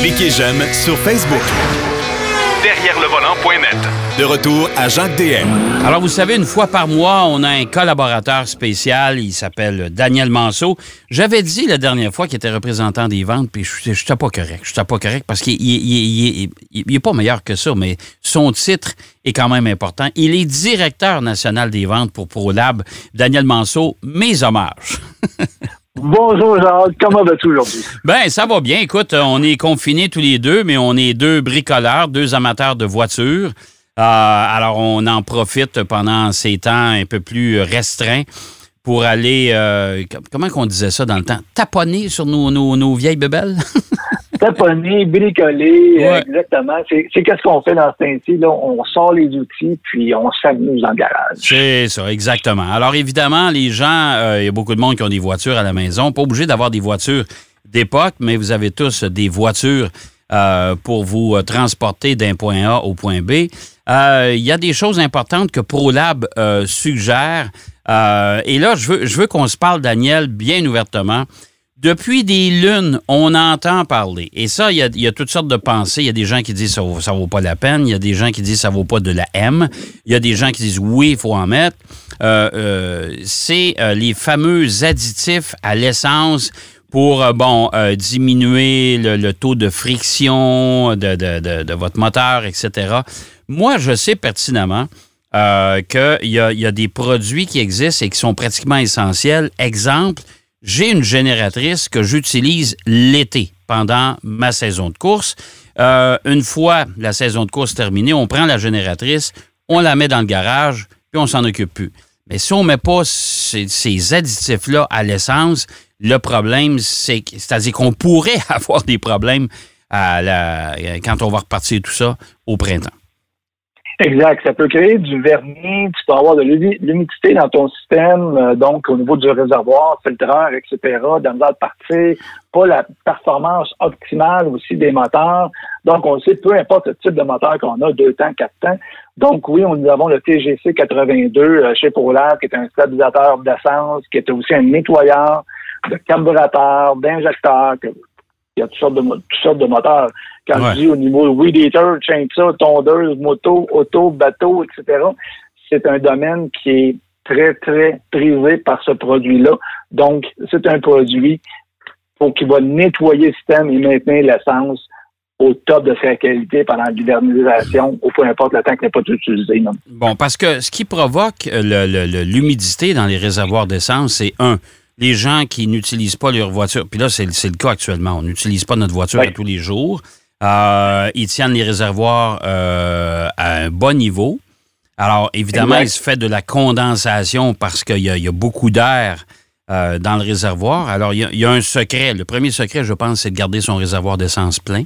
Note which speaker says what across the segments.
Speaker 1: Cliquez j'aime sur Facebook. Derrière le volant.net. De retour à Jacques DM.
Speaker 2: Alors, vous savez, une fois par mois, on a un collaborateur spécial. Il s'appelle Daniel Manceau. J'avais dit la dernière fois qu'il était représentant des ventes, puis je n'étais pas correct. Je n'étais pas correct parce qu'il n'est pas meilleur que ça, mais son titre est quand même important. Il est directeur national des ventes pour ProLab. Daniel Manceau, mes hommages.
Speaker 3: Bonjour Jacques, comment vas-tu aujourd'hui?
Speaker 2: Ben, ça va bien. Écoute, on est confinés tous les deux, mais on est deux bricoleurs, deux amateurs de voitures. Euh, alors, on en profite pendant ces temps un peu plus restreints pour aller, euh, comment qu'on disait ça dans le temps, taponner sur nos, nos vieilles bebelles?
Speaker 3: taponner, bricoler, exactement. C'est qu'est-ce qu'on fait dans ce temps-ci. On sort les outils, puis on s'amuse en garage.
Speaker 2: C'est ça, exactement. Alors, évidemment, les gens, euh, il y a beaucoup de monde qui ont des voitures à la maison. Pas obligé d'avoir des voitures d'époque, mais vous avez tous des voitures euh, pour vous euh, transporter d'un point A au point B. Il y a des choses importantes que ProLab suggère. et là, je veux, je veux qu'on se parle, Daniel, bien ouvertement. Depuis des lunes, on entend parler. Et ça, il y a, toutes sortes de pensées. Il y a des gens qui disent ça vaut, vaut pas la peine. Il y a des gens qui disent ça vaut pas de la M. Il y a des gens qui disent oui, il faut en mettre. Euh, euh, c'est euh, les fameux additifs à l'essence pour bon diminuer le, taux de friction de, de, votre moteur, etc. Moi, je sais pertinemment qu'il y, y a des produits qui existent et qui sont pratiquement essentiels. Exemple, j'ai une génératrice que j'utilise l'été pendant ma saison de course. Euh, une fois la saison de course terminée, on prend la génératrice, on la met dans le garage, puis on s'en occupe plus. Mais si on ne met pas ces, additifs-là à l'essence, le problème, c'est c'est-à-dire qu'on pourrait avoir des problèmes quand on va repartir tout ça au printemps.
Speaker 3: Exact. Ça peut créer du vernis, tu peux avoir de l'humidité dans ton système, euh, donc au niveau du réservoir, filtreur, etc., dans de partir, pas la performance optimale aussi des moteurs. Donc, on sait, peu importe le type de moteur qu'on a, deux temps, quatre temps. Donc, oui, nous avons le TGC 82 euh, chez Polar, qui est un stabilisateur d'essence, qui est aussi un nettoyeur de carburateur, d'injecteur, il y a toutes sortes de, toutes sortes de moteurs. Quand je dis au niveau weed eater, chainsaw, tondeuse, moto, auto, bateau, etc., c'est un domaine qui est très, très prisé par ce produit-là. Donc, c'est un produit pour qui va nettoyer le système et maintenir l'essence au top de sa qualité pendant l'hivernisation, ou peu importe le temps qu'il n'est pas utilisé.
Speaker 2: Bon, parce que ce qui provoque l'humidité dans les réservoirs d'essence, c'est un, les gens qui n'utilisent pas leur voiture, puis là, c'est le cas actuellement, on n'utilise pas notre voiture tous les jours. Euh, ils tiennent les réservoirs euh, à un bon niveau. Alors, évidemment, il se fait de la condensation parce qu'il y, a beaucoup d'air euh, dans le réservoir. Alors, il y, a, un secret. Le premier secret, je pense, c'est de garder son réservoir d'essence plein.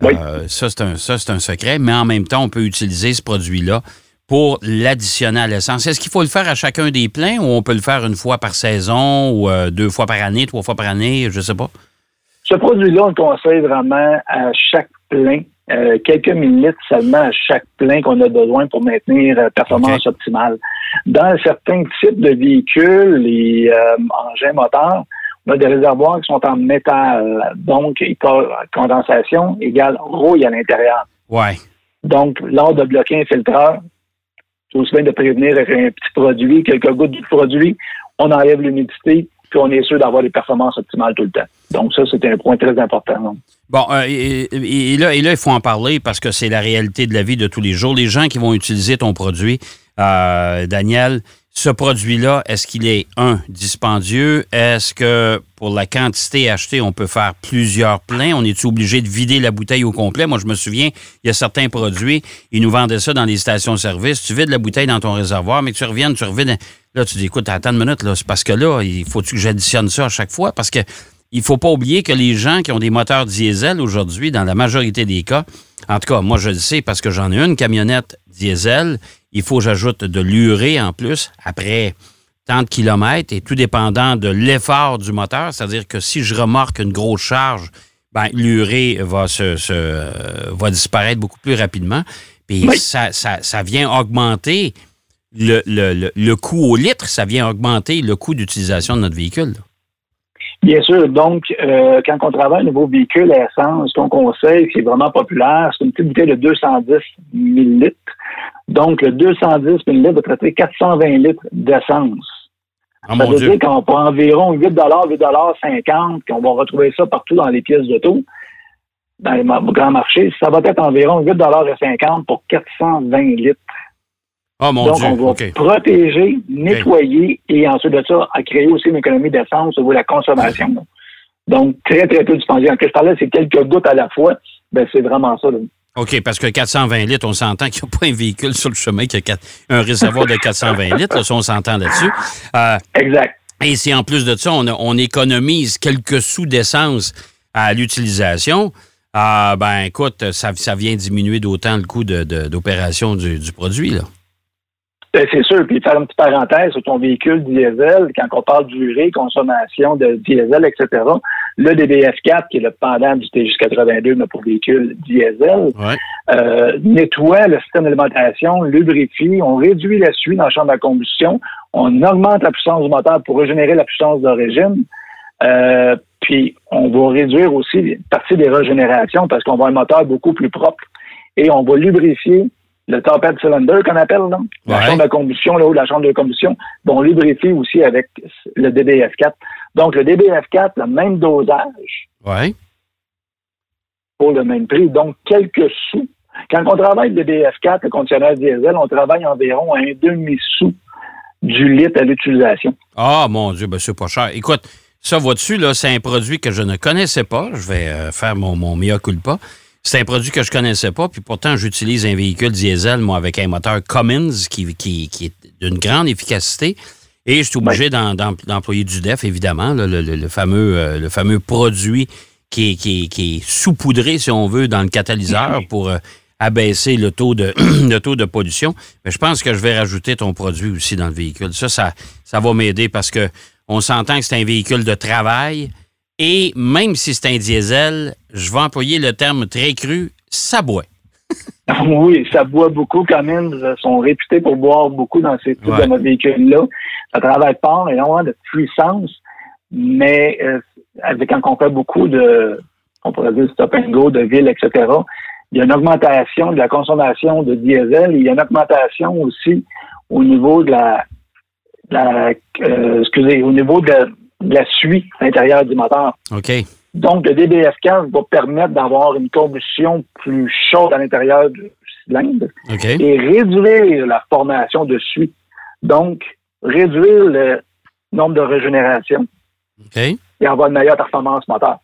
Speaker 2: Oui. ça, c'est un, un, secret. Mais en même temps, on peut utiliser ce produit-là pour l'additionner à l'essence. Est-ce qu'il faut le faire à chacun des pleins ou on peut le faire une fois par saison ou deux fois par année, trois fois par année, je ne sais pas?
Speaker 3: Ce produit-là, on le conseille vraiment à chaque plein, euh, quelques millilitres seulement à chaque plein qu'on a besoin pour maintenir euh, performance optimale. Dans certains types de véhicules, les euh, engins moteurs, on a des réservoirs qui sont en métal, donc condensation égale rouille à l'intérieur.
Speaker 2: Ouais.
Speaker 3: Donc, lors de bloquer un filtreur, c'est aussi bien de prévenir avec un petit produit, quelques gouttes de produit, on enlève l'humidité, puis on est sûr d'avoir des performances optimales tout le temps. Donc ça, c'est un point très important.
Speaker 2: Bon, euh, et, là, il faut en parler parce que c'est la réalité de la vie de tous les jours. Les gens qui vont utiliser ton produit, euh, Daniel, ce produit-là, est-ce qu'il est, un, dispendieux? Est-ce que pour la quantité achetée, on peut faire plusieurs pleins? On est obligé de vider la bouteille au complet? Moi, je me souviens, il y a certains produits, ils nous vendaient ça dans les stations-service. Tu vides la bouteille dans ton réservoir, mais tu reviens, tu reviens. Là, tu dis, écoute, attends une minute, là, c'est parce que là, il faut que j'additionne ça à chaque fois? Parce que il faut pas oublier que les gens qui ont des moteurs diesel aujourd'hui, dans la majorité des cas, en tout cas, moi, je le sais parce que j'en ai une camionnette diesel, il faut que j'ajoute de l'urée en plus après tant de kilomètres et tout dépendant de l'effort du moteur. C'est-à-dire que si je remorque une grosse charge, ben, l'urée va, se, va disparaître beaucoup plus rapidement. Puis ça, ça, vient augmenter le, le, le, coût au litre, ça vient augmenter le coût d'utilisation de notre véhicule.
Speaker 3: Bien sûr. Donc, euh, quand on travaille un nouveau véhicule à essence, ce qu'on conseille, qui est vraiment populaire, c'est une petite bouteille de 210 millilitres. Donc, le 210 millilitres va traiter 420 litres d'essence.
Speaker 2: Ah,
Speaker 3: ça veut
Speaker 2: Dieu.
Speaker 3: dire qu'on prend environ 8 8,50 qu'on va retrouver ça partout dans les pièces d'auto, dans les grands marchés. Ça va être environ 8,50 pour 420 litres.
Speaker 2: Oh mon
Speaker 3: Donc,
Speaker 2: Dieu.
Speaker 3: on va protéger, nettoyer et ensuite de ça, à créer aussi une économie d'essence au niveau de la consommation. Donc, très, très peu dispendieux. Quand je parlais, c'est quelques gouttes à la fois. Ben, c'est vraiment ça. là.
Speaker 2: OK, parce que 420 litres, on s'entend qu'il n'y a pas un véhicule sur le chemin qui a quatre- un réservoir de 420 litres. Là, ça, on s'entend là-dessus. Euh,
Speaker 3: Exact.
Speaker 2: et si en plus de ça, on, économise quelques sous d'essence à l'utilisation, ah, ben écoute, ça, ça vient diminuer d'autant le coût de- de- d'opération du, du produit. Là.
Speaker 3: Ben, c'est sûr. Puis faire une petite parenthèse sur ton véhicule diesel, quand on parle durée, consommation de diesel, etc., le DBF4, qui est le pendant du TJ82, mais pour véhicule diesel,
Speaker 2: Ouais.
Speaker 3: euh, nettoie le système d'alimentation, lubrifie, on réduit la suie dans la chambre à combustion, on augmente la puissance du moteur pour régénérer la puissance d'origine, euh, puis on va réduire aussi une partie des régénérations parce qu'on va un moteur beaucoup plus propre et on va lubrifier le top head cylinder qu'on appelle, là, la chambre de combustion, là de la chambre de combustion, bon, on lubrifie aussi avec le DBF4. Donc, le DBF4, le même dosage,
Speaker 2: Ouais.
Speaker 3: pour le même prix, donc quelques sous. Quand on travaille le DF4, le conditionneur diesel, on travaille environ à un demi-sous du litre à l'utilisation.
Speaker 2: Ah, mon Dieu, ben c'est pas cher. Écoute, ça, vois-tu, là, c'est un produit que je ne connaissais pas. Je vais euh, faire mon, mon mea culpa. C'est un produit que je connaissais pas, puis pourtant, j'utilise un véhicule diesel, moi, avec un moteur Cummins qui, qui, qui est d'une grande efficacité. Et je suis obligé d'employer du DEF, évidemment, là, le, le- le fameux, euh, le fameux produit qui est, qui est- qui est saupoudré, si on veut, dans le catalyseur pour euh, abaisser le taux, de, le taux de pollution. Mais je pense que je vais rajouter ton produit aussi dans le véhicule. Ça, ça, ça va m'aider parce que on s'entend que c'est un véhicule de travail. Et même si c'est un diesel, je vais employer le terme très cru, ça boit.
Speaker 3: Oui, ça boit beaucoup. Cummins euh, sont réputés pour boire beaucoup dans ces types
Speaker 2: Ouais.
Speaker 3: de véhicules-là. Ça travaille fort, énormément de puissance, mais euh, avec quand on fait beaucoup de, on pourrait dire stop and go, de ville, etc., il y a une augmentation de la consommation de diesel et il y a une augmentation aussi au niveau de la, euh, excusez, au niveau de la, de la suie à l'intérieur du moteur.
Speaker 2: OK.
Speaker 3: Donc, le DBF15 va permettre d'avoir une combustion plus chaude à l'intérieur du cylindre et réduire la formation de suie. Donc, réduire le nombre de régénérations et avoir une meilleure performance moteur.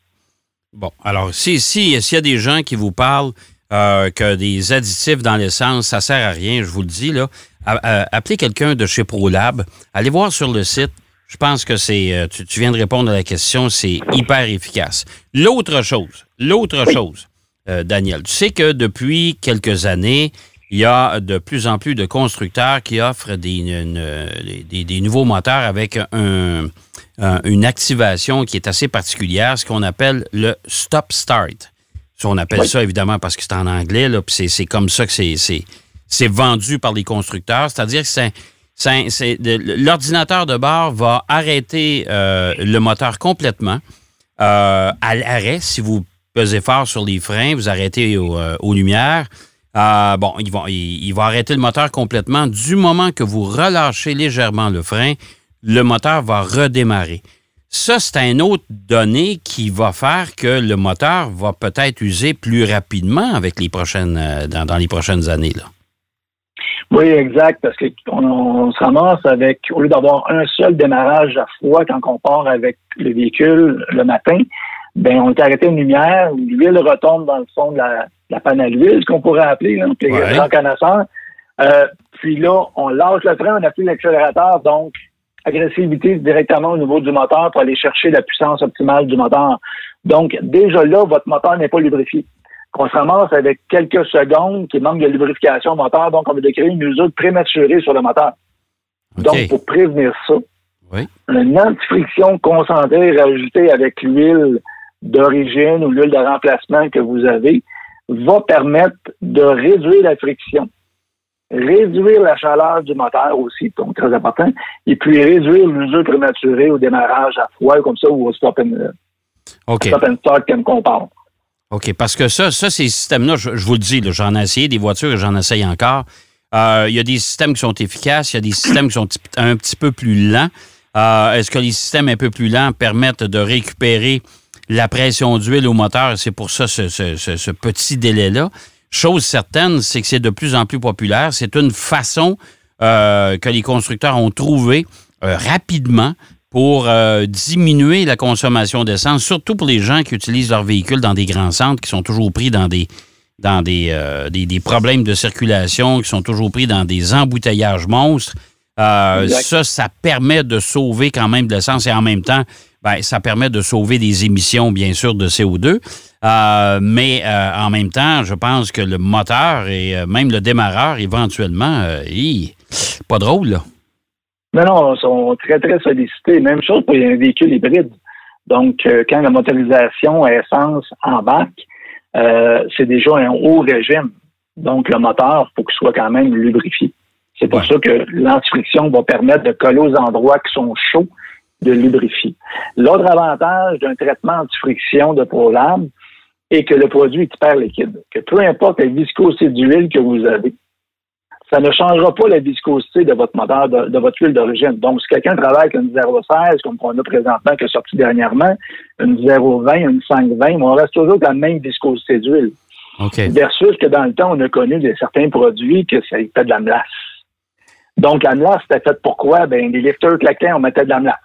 Speaker 2: Bon, alors, si, si, s'il y a des gens qui vous parlent euh, que des additifs dans l'essence, ça sert à rien, je vous le dis, là, appelez quelqu'un de chez ProLab, allez voir sur le site. Je pense que c'est, euh, tu, tu viens de répondre à la question, c'est hyper efficace. L'autre chose, l'autre chose, euh, Daniel, tu sais que depuis quelques années, il y a de plus en plus de constructeurs qui offrent des, une- des, des nouveaux moteurs avec un, un- une activation qui est assez particulière, ce qu'on appelle le stop start. Ça, on appelle
Speaker 3: Oui.
Speaker 2: ça évidemment parce que c'est en anglais, là, puis c'est- comme ça que c'est- vendu par les constructeurs. C'est-à-dire que c'est l'ordinateur de bord va arrêter euh, le moteur complètement euh, à l'arrêt. Si vous pesez fort sur les freins, vous arrêtez euh, aux lumières. Bon, il va, arrêter le moteur complètement. Du moment que vous relâchez légèrement le frein, le moteur va redémarrer. Ça, c'est un autre donné qui va faire que le moteur va peut-être user plus rapidement avec les prochaines, dans, dans les prochaines années. Là.
Speaker 3: Oui, exact, parce qu'on on se ramasse avec, au lieu d'avoir un seul démarrage à fois quand on part avec le véhicule le matin, ben on est arrêté une lumière, l'huile retombe dans le fond de la, la panne à l'huile, ce qu'on pourrait appeler, là,
Speaker 2: Ouais.
Speaker 3: grand connaisseur. Euh, puis là, on lâche le frein, on appuie l'accélérateur, donc agressivité directement au niveau du moteur pour aller chercher la puissance optimale du moteur. Donc, déjà là, votre moteur n'est pas lubrifié. Qu'on se ramasse avec quelques secondes qui manque de lubrification au moteur, donc on va créer une usure prématurée sur le moteur. Donc, pour prévenir ça,
Speaker 2: Oui.
Speaker 3: une anti-friction concentrée rajoutée avec l'huile d'origine ou l'huile de remplacement que vous avez va permettre de réduire la friction réduire la chaleur du moteur aussi, donc très important, et puis réduire l'usure prématuré au démarrage à froid, comme ça, ou au stop and, stop and start, comme qu'on parle.
Speaker 2: OK, parce que ça, ça ces systèmes-là, je, vous le dis, j'en ai essayé des voitures et j'en essaye encore. Euh, il y a des systèmes qui sont efficaces, il y a des systèmes qui sont un petit peu plus lents. Euh, est-ce que les systèmes un peu plus lents permettent de récupérer la pression d'huile au moteur? C'est pour ça ce petit délai-là. Chose certaine, c'est que c'est de plus en plus populaire. C'est une façon euh, que les constructeurs ont trouvé euh, rapidement pour euh, diminuer la consommation d'essence, surtout pour les gens qui utilisent leur véhicule dans des grands centres, qui sont toujours pris dans des dans des, des, problèmes de circulation, qui sont toujours pris dans des embouteillages monstres. ça, ça permet de sauver quand même de l'essence et en même temps, ben, ça permet de sauver des émissions, bien sûr, de CO2. Euh, mais euh, en même temps, je pense que le moteur et euh, même le démarreur, éventuellement, pas drôle, là.
Speaker 3: Non, non, ils sont très, très sollicités. Même chose pour un véhicule hybride. Donc, quand la motorisation à essence embarque, c'est déjà un haut régime. Donc, le moteur, il faut qu'il soit quand même lubrifié. C'est pour ça que l'antifriction va permettre de coller aux endroits qui sont chauds, de lubrifier. L'autre avantage d'un traitement anti-friction de ProLab, et que le produit est hyper liquide. Que peu importe la viscosité d'huile que vous avez, ça ne changera pas la viscosité de votre moteur, de, votre huile d'origine. Donc, si quelqu'un travaille avec une 0,16, comme on a présentement, qui est sorti dernièrement, une 0,20, une 5,20, on reste toujours la même viscosité d'huile. Versus que dans le temps, on a connu des certains produits que ça fait de la melasse. Donc, la melasse, c'était fait pourquoi? Ben, les lifters claquaient, on mettait de la melasse.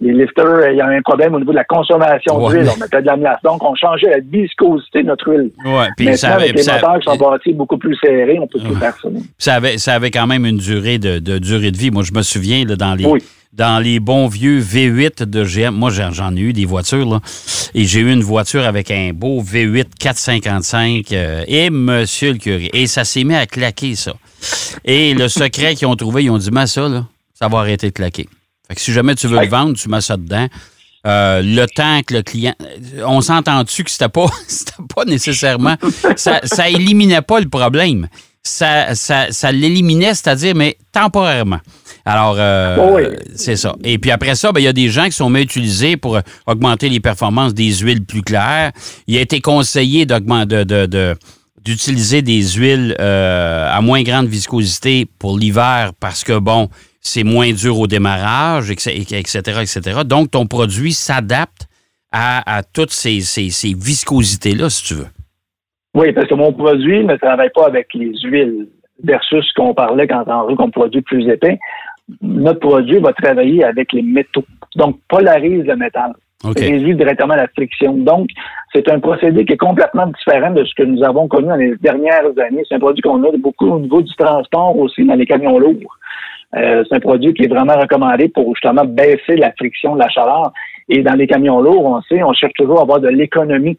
Speaker 3: Les lifters, il y a un problème au niveau de la consommation d'huile. On mettait de la melasse. Donc, on changeait la viscosité de notre huile.
Speaker 2: Ouais, puis
Speaker 3: Maintenant, ça avait, avec les moteurs qui sont bâtis beaucoup plus serrés, on peut tout faire ça.
Speaker 2: Ça avait, ça avait quand même une durée de, durée de vie. Moi, je me souviens, là, dans les... Dans les bons vieux V8 de GM, moi j'en ai eu des voitures, là, et j'ai eu une voiture avec un beau V8 455 euh, et monsieur le curé. Et ça s'est mis à claquer, ça. Et le secret qu'ils ont trouvé, ils ont dit, mais ça, là, ça va arrêter de claquer. Fait que si jamais tu veux le vendre, tu mets ça dedans. Euh, le temps que le client. On s'entend-tu que c'était pas, pas nécessairement. ça, ça éliminait pas le problème. Ça, ça, l'éliminait, c'est-à-dire, mais temporairement. Alors, euh,
Speaker 3: oh
Speaker 2: c'est ça. Et puis après ça, ben, il y a des gens qui sont mieux utilisés pour augmenter les performances des huiles plus claires. Il a été conseillé d'augmenter de, d'utiliser des huiles euh, à moins grande viscosité pour l'hiver parce que, bon, c'est moins dur au démarrage, etc., etc. Donc, ton produit s'adapte à, toutes ces, viscosités-là, si tu veux.
Speaker 3: Oui, parce que mon produit ne travaille pas avec les huiles versus ce qu'on parlait quand on veut qu'on produit plus épais. Notre produit va travailler avec les métaux. Donc, polarise le métal. Okay. Réduit directement la friction. Donc, c'est un procédé qui est complètement différent de ce que nous avons connu dans les dernières années. C'est un produit qu'on a beaucoup au niveau du transport aussi dans les camions lourds. Euh, c'est un produit qui est vraiment recommandé pour justement baisser la friction de la chaleur. Et dans les camions lourds, on sait, on cherche toujours à avoir de l'économie.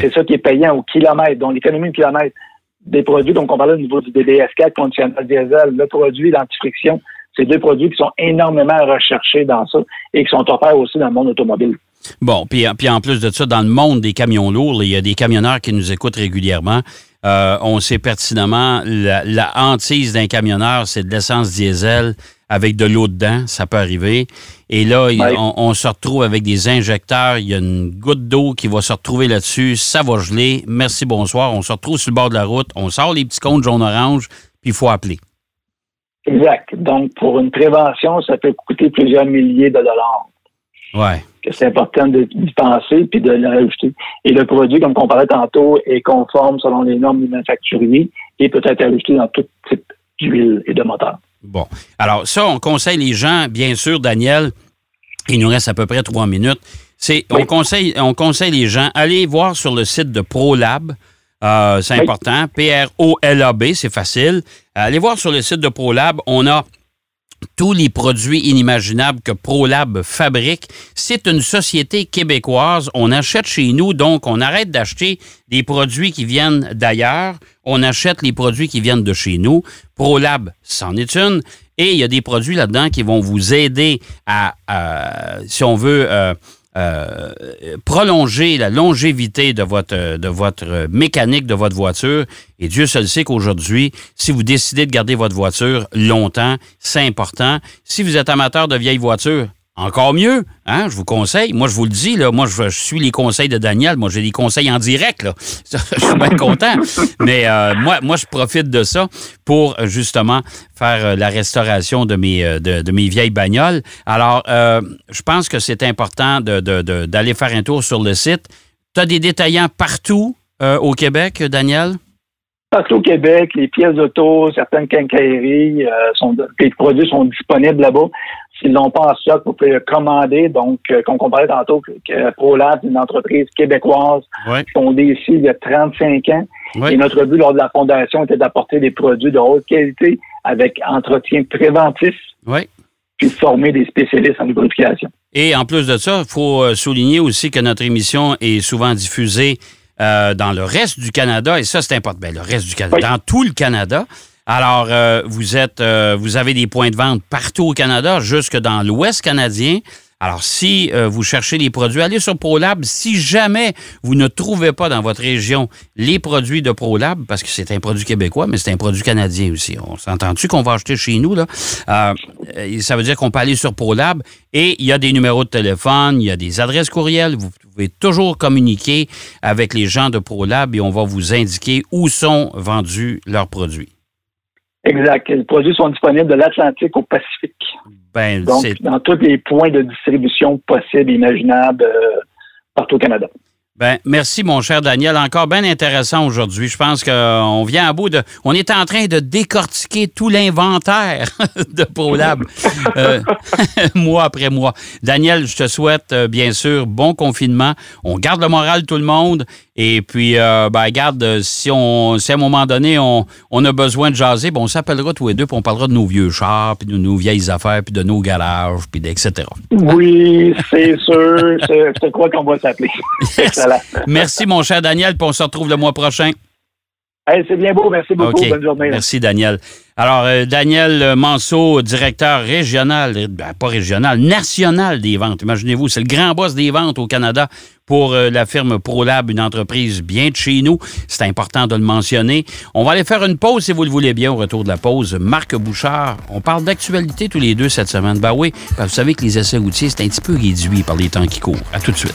Speaker 3: C'est ça qui est payant au kilomètre. Donc, l'économie de kilomètre des produits, donc on parlait au niveau du DBS4, conditionnel diesel, le produit d'antifriction, c'est deux produits qui sont énormément recherchés dans ça et qui sont offerts aussi dans le monde automobile.
Speaker 2: Bon, puis, puis en plus de ça, dans le monde des camions lourds, il y a des camionneurs qui nous écoutent régulièrement. Euh, on sait pertinemment la, hantise d'un camionneur, c'est de l'essence diesel avec de l'eau dedans, ça peut arriver. Et là, on, se retrouve avec des injecteurs, il y a une goutte d'eau qui va se retrouver là-dessus, ça va geler. Merci, bonsoir. On se retrouve sur le bord de la route, on sort les petits comptes jaune-orange, puis il faut appeler.
Speaker 3: Exact. Donc, pour une prévention, ça peut coûter plusieurs milliers de dollars.
Speaker 2: Ouais
Speaker 3: que c'est important d'y penser puis de le rajouter. Et le produit, comme on parlait tantôt, est conforme selon les normes du manufacturier et peut être ajouté dans tout type d'huile et de moteur.
Speaker 2: Bon. Alors, ça, on conseille les gens, bien sûr, Daniel, il nous reste à peu près trois minutes. C'est, on, conseille, on conseille les gens, allez voir sur le site de ProLab. Euh, c'est important. P-R-O-L-A-B, c'est facile. Allez voir sur le site de ProLab. On a tous les produits inimaginables que ProLab fabrique. C'est une société québécoise. On achète chez nous, donc on arrête d'acheter des produits qui viennent d'ailleurs. On achète les produits qui viennent de chez nous. ProLab, c'en est une. Et il y a des produits là-dedans qui vont vous aider à, si on veut, euh, euh, prolonger la longévité de votre, de votre mécanique de votre voiture. Et Dieu seul sait qu'aujourd'hui, si vous décidez de garder votre voiture longtemps, c'est important. Si vous êtes amateur de vieilles voitures, encore mieux, hein? Je vous conseille. Moi, je vous le dis, moi, je, suis les conseils de Daniel. Moi, j'ai des conseils en direct, là. je suis bien content. Mais euh, moi, je profite de ça pour justement faire euh, la restauration de mes, euh, vieilles bagnoles. Alors, je pense que c'est important d'aller faire un tour sur le site. Tu as des détaillants partout au Québec, Daniel?
Speaker 3: Partout au Québec, les pièces d'auto, certaines quincailleries, les produits sont disponibles là-bas. S'ils n'ont pas en stock, vous pouvez le commander. Donc, euh, comme on parlait tantôt, que ProLab, c'est une entreprise québécoise fondée ici il y a 35 ans. Et notre but lors de la fondation était d'apporter des produits de haute qualité avec entretien préventif. Puis former des spécialistes en lubrification.
Speaker 2: Et en plus de ça, il faut euh, souligner aussi que notre émission est souvent diffusée euh, dans le reste du Canada. Et ça, c'est important. Ben, le reste du Canada, dans tout le Canada. Alors, euh, vous êtes, euh, vous avez des points de vente partout au Canada, jusque dans l'Ouest canadien. Alors, si euh, vous cherchez les produits, allez sur ProLab. Si jamais vous ne trouvez pas dans votre région les produits de ProLab, parce que c'est un produit québécois, mais c'est un produit canadien aussi. On s'entend-tu qu'on va acheter chez nous, là? ça veut dire qu'on peut aller sur ProLab et il y a des numéros de téléphone, il y a des adresses courriels. Vous pouvez toujours communiquer avec les gens de ProLab et on va vous indiquer où sont vendus leurs produits.
Speaker 3: Exact. Les produits sont disponibles de l'Atlantique au Pacifique. Ben, Donc, dans tous les points de distribution possibles et imaginables euh, partout au Canada.
Speaker 2: Ben, merci, mon cher Daniel. Encore bien intéressant aujourd'hui. Je pense qu'on vient à bout de. On est en train de décortiquer tout l'inventaire de ProLab, euh, mois après mois. Daniel, je te souhaite, euh, bien sûr, bon confinement. On garde le moral, tout le monde. Et puis, euh, ben, garde, si, on, si à un moment donné, on, a besoin de jaser, ben, on s'appellera tous les deux, puis on parlera de nos vieux chars, puis de nos vieilles affaires, puis de nos garages, puis etc.
Speaker 3: Oui, c'est sûr. C'est quoi qu'on va s'appeler.
Speaker 2: Merci, mon cher Daniel, puis on se retrouve le mois prochain.
Speaker 3: c'est bien beau. Merci beaucoup. Bonne journée.
Speaker 2: Merci, Daniel. Alors, euh, Daniel Manceau, directeur régional, ben, pas régional, national des ventes. Imaginez-vous, c'est le grand boss des ventes au Canada pour euh, la firme ProLab, une entreprise bien de chez nous. C'est important de le mentionner. On va aller faire une pause, si vous le voulez bien, au retour de la pause. Marc Bouchard, on parle d'actualité tous les deux cette semaine. Ben oui, vous savez que les essais routiers, c'est un petit peu réduit par les temps qui courent. À tout de suite.